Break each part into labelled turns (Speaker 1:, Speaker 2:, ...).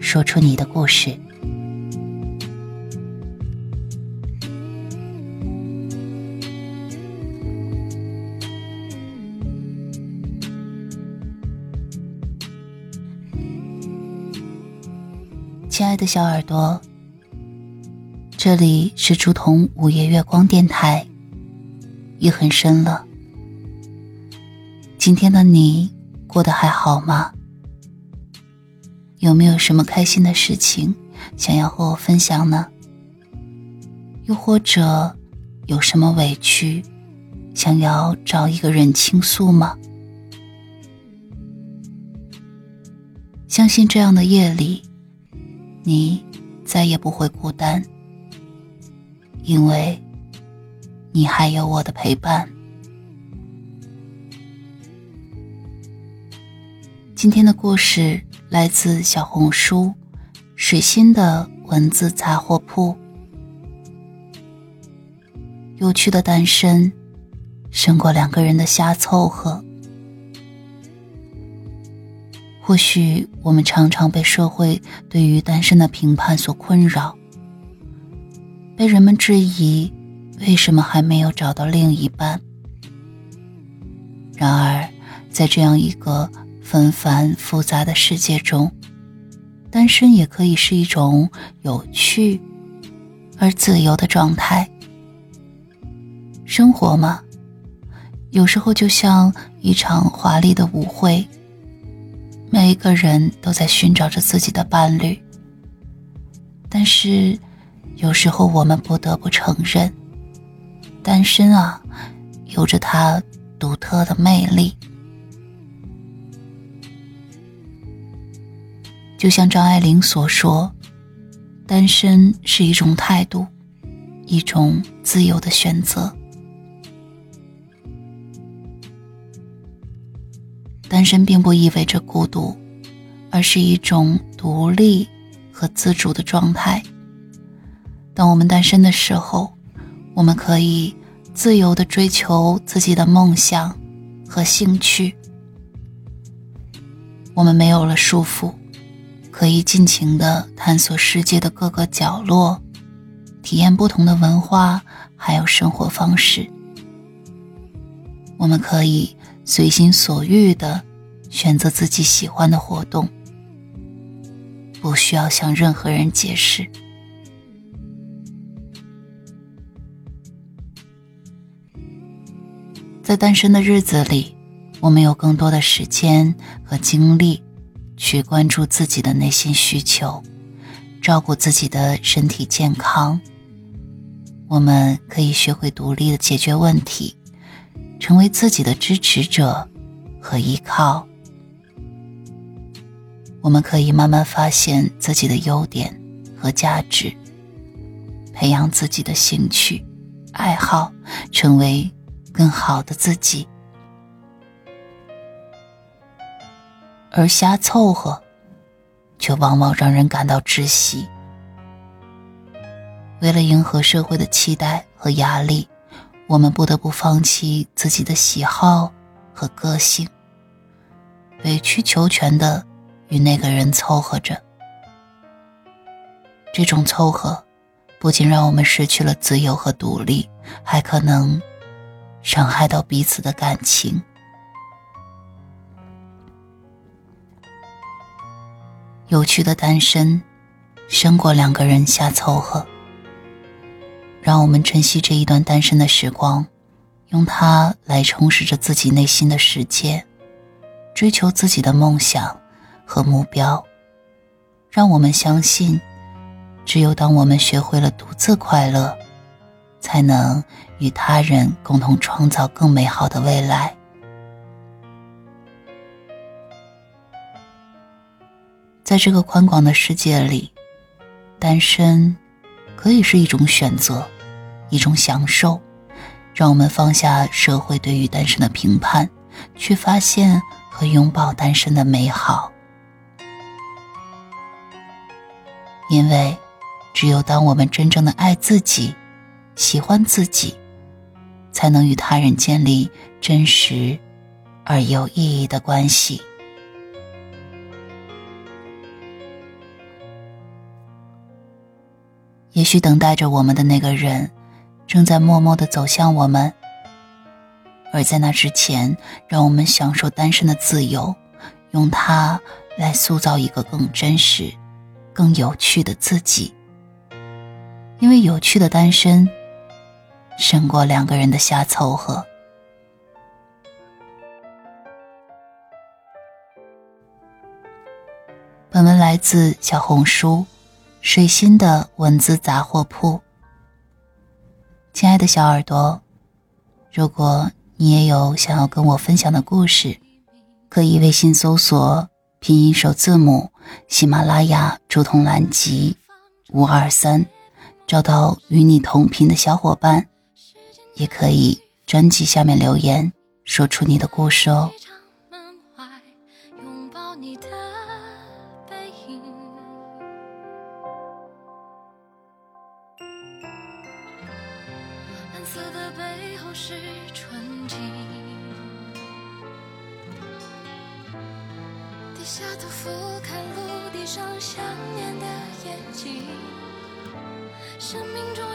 Speaker 1: 说出你的故事。亲爱的小耳朵，这里是竹筒午夜月光电台。夜很深了，今天的你过得还好吗？有没有什么开心的事情想要和我分享呢？又或者有什么委屈想要找一个人倾诉吗？相信这样的夜里，你再也不会孤单，因为你还有我的陪伴。今天的故事。来自小红书，水星的文字杂货铺。有趣的单身，胜过两个人的瞎凑合。或许我们常常被社会对于单身的评判所困扰，被人们质疑为什么还没有找到另一半。然而，在这样一个……纷繁复杂的世界中，单身也可以是一种有趣而自由的状态。生活嘛，有时候就像一场华丽的舞会，每一个人都在寻找着自己的伴侣。但是，有时候我们不得不承认，单身啊，有着它独特的魅力。就像张爱玲所说，单身是一种态度，一种自由的选择。单身并不意味着孤独，而是一种独立和自主的状态。当我们单身的时候，我们可以自由的追求自己的梦想和兴趣，我们没有了束缚。可以尽情的探索世界的各个角落，体验不同的文化，还有生活方式。我们可以随心所欲的选择自己喜欢的活动，不需要向任何人解释。在单身的日子里，我们有更多的时间和精力。去关注自己的内心需求，照顾自己的身体健康。我们可以学会独立的解决问题，成为自己的支持者和依靠。我们可以慢慢发现自己的优点和价值，培养自己的兴趣爱好，成为更好的自己。而瞎凑合，却往往让人感到窒息。为了迎合社会的期待和压力，我们不得不放弃自己的喜好和个性，委曲求全的与那个人凑合着。这种凑合，不仅让我们失去了自由和独立，还可能伤害到彼此的感情。有趣的单身，胜过两个人瞎凑合。让我们珍惜这一段单身的时光，用它来充实着自己内心的世界，追求自己的梦想和目标。让我们相信，只有当我们学会了独自快乐，才能与他人共同创造更美好的未来。在这个宽广的世界里，单身可以是一种选择，一种享受。让我们放下社会对于单身的评判，去发现和拥抱单身的美好。因为，只有当我们真正的爱自己、喜欢自己，才能与他人建立真实而有意义的关系。也许等待着我们的那个人。正在默默的走向我们，而在那之前，让我们享受单身的自由，用它来塑造一个更真实、更有趣的自己。因为有趣的单身，胜过两个人的瞎凑合。本文来自小红书“水星的文字杂货铺”。亲爱的小耳朵，如果你也有想要跟我分享的故事，可以微信搜索拼音首字母喜马拉雅竹筒蓝集五二三，找到与你同频的小伙伴，也可以专辑下面留言，说出你的故事哦。
Speaker 2: 背后是纯净低下头俯瞰陆地上想念的眼睛，生命中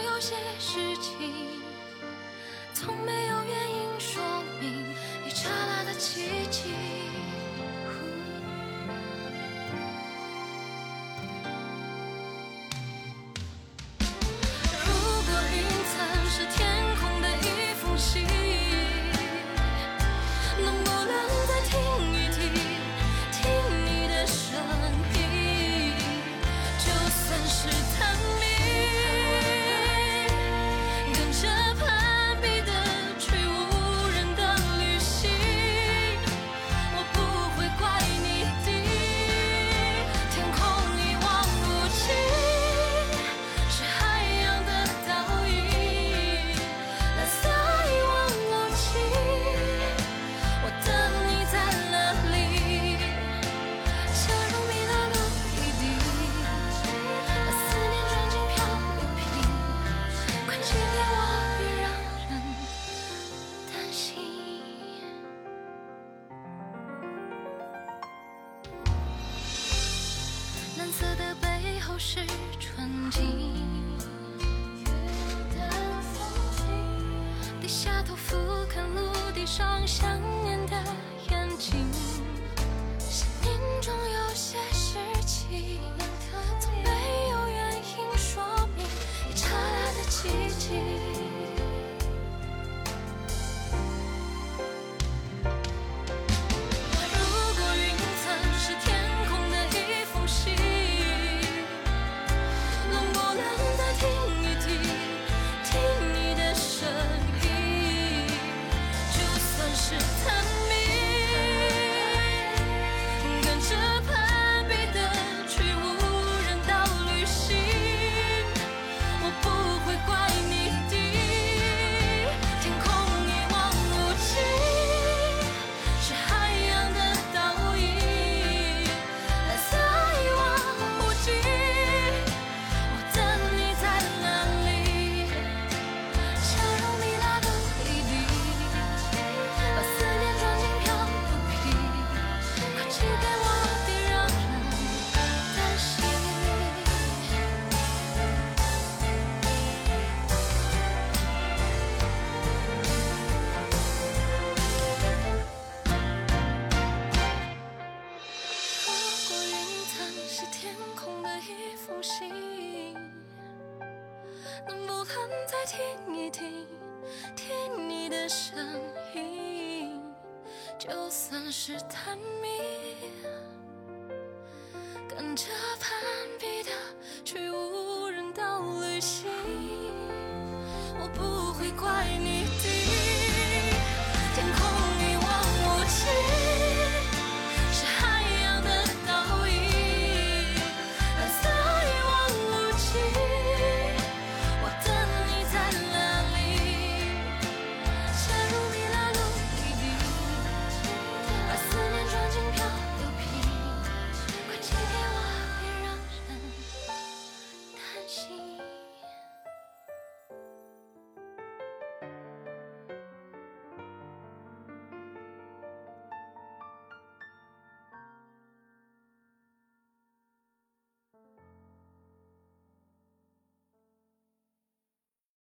Speaker 2: 是纯净，低下头俯瞰陆地上想念的眼睛，能不能再听一听，听你的声音，就算是探秘，跟着攀比的去无人岛旅行，我不会怪你。